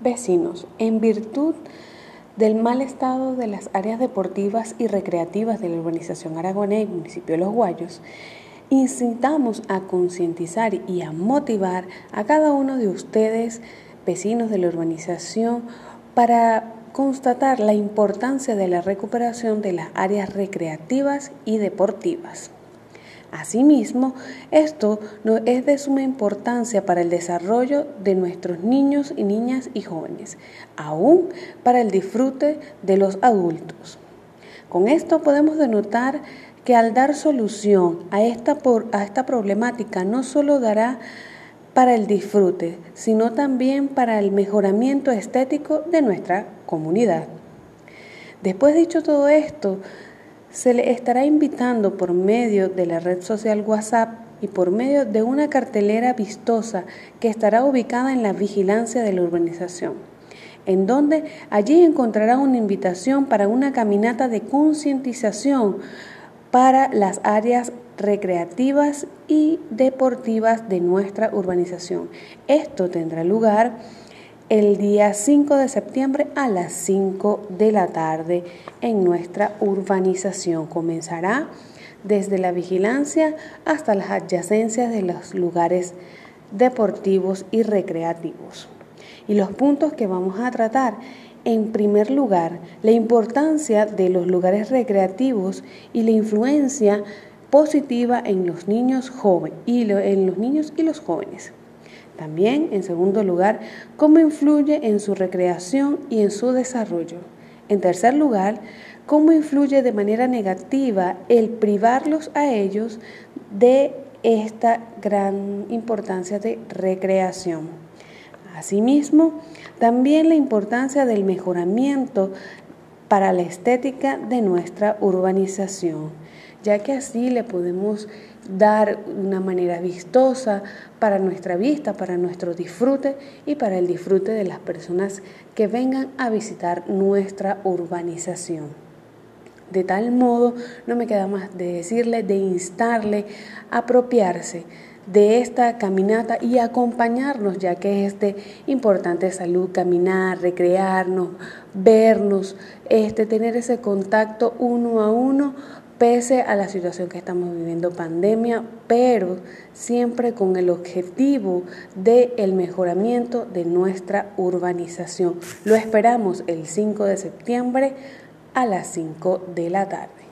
Vecinos, en virtud del mal estado de las áreas deportivas y recreativas de la urbanización Aragonés y municipio de Los Guayos, incitamos a concientizar y a motivar a cada uno de ustedes, vecinos de la urbanización, para constatar la importancia de la recuperación de las áreas recreativas y deportivas. Asimismo, esto es de suma importancia para el desarrollo de nuestros niños y niñas y jóvenes, aún para el disfrute de los adultos. Con esto podemos denotar que al dar solución a esta, a esta problemática no solo dará para el disfrute, sino también para el mejoramiento estético de nuestra comunidad. Después dicho todo esto, se le estará invitando por medio de la red social WhatsApp y por medio de una cartelera vistosa que estará ubicada en la vigilancia de la urbanización, en donde allí encontrará una invitación para una caminata de concientización para las áreas recreativas y deportivas de nuestra urbanización. Esto tendrá lugar el día 5 de septiembre a las 5 de la tarde en nuestra urbanización. Comenzará desde la vigilancia hasta las adyacencias de los lugares deportivos y recreativos. Y los puntos que vamos a tratar, en primer lugar, la importancia de los lugares recreativos y la influencia positiva en los niños y en los niños y los jóvenes. También, en segundo lugar, cómo influye en su recreación y en su desarrollo. En tercer lugar, cómo influye de manera negativa el privarlos a ellos de esta gran importancia de recreación. Asimismo, también la importancia del mejoramiento para la estética de nuestra urbanización, ya que así le podemos dar una manera vistosa para nuestra vista, para nuestro disfrute y para el disfrute de las personas que vengan a visitar nuestra urbanización. De tal modo, no me queda más de decirle, de instarle a apropiarse de esta caminata y acompañarnos, ya que es de importante salud, caminar, recrearnos, vernos, este, tener ese contacto uno a uno pese a la situación que estamos viviendo pandemia, pero siempre con el objetivo de el mejoramiento de nuestra urbanización. Lo esperamos el 5 de septiembre a las 5 de la tarde.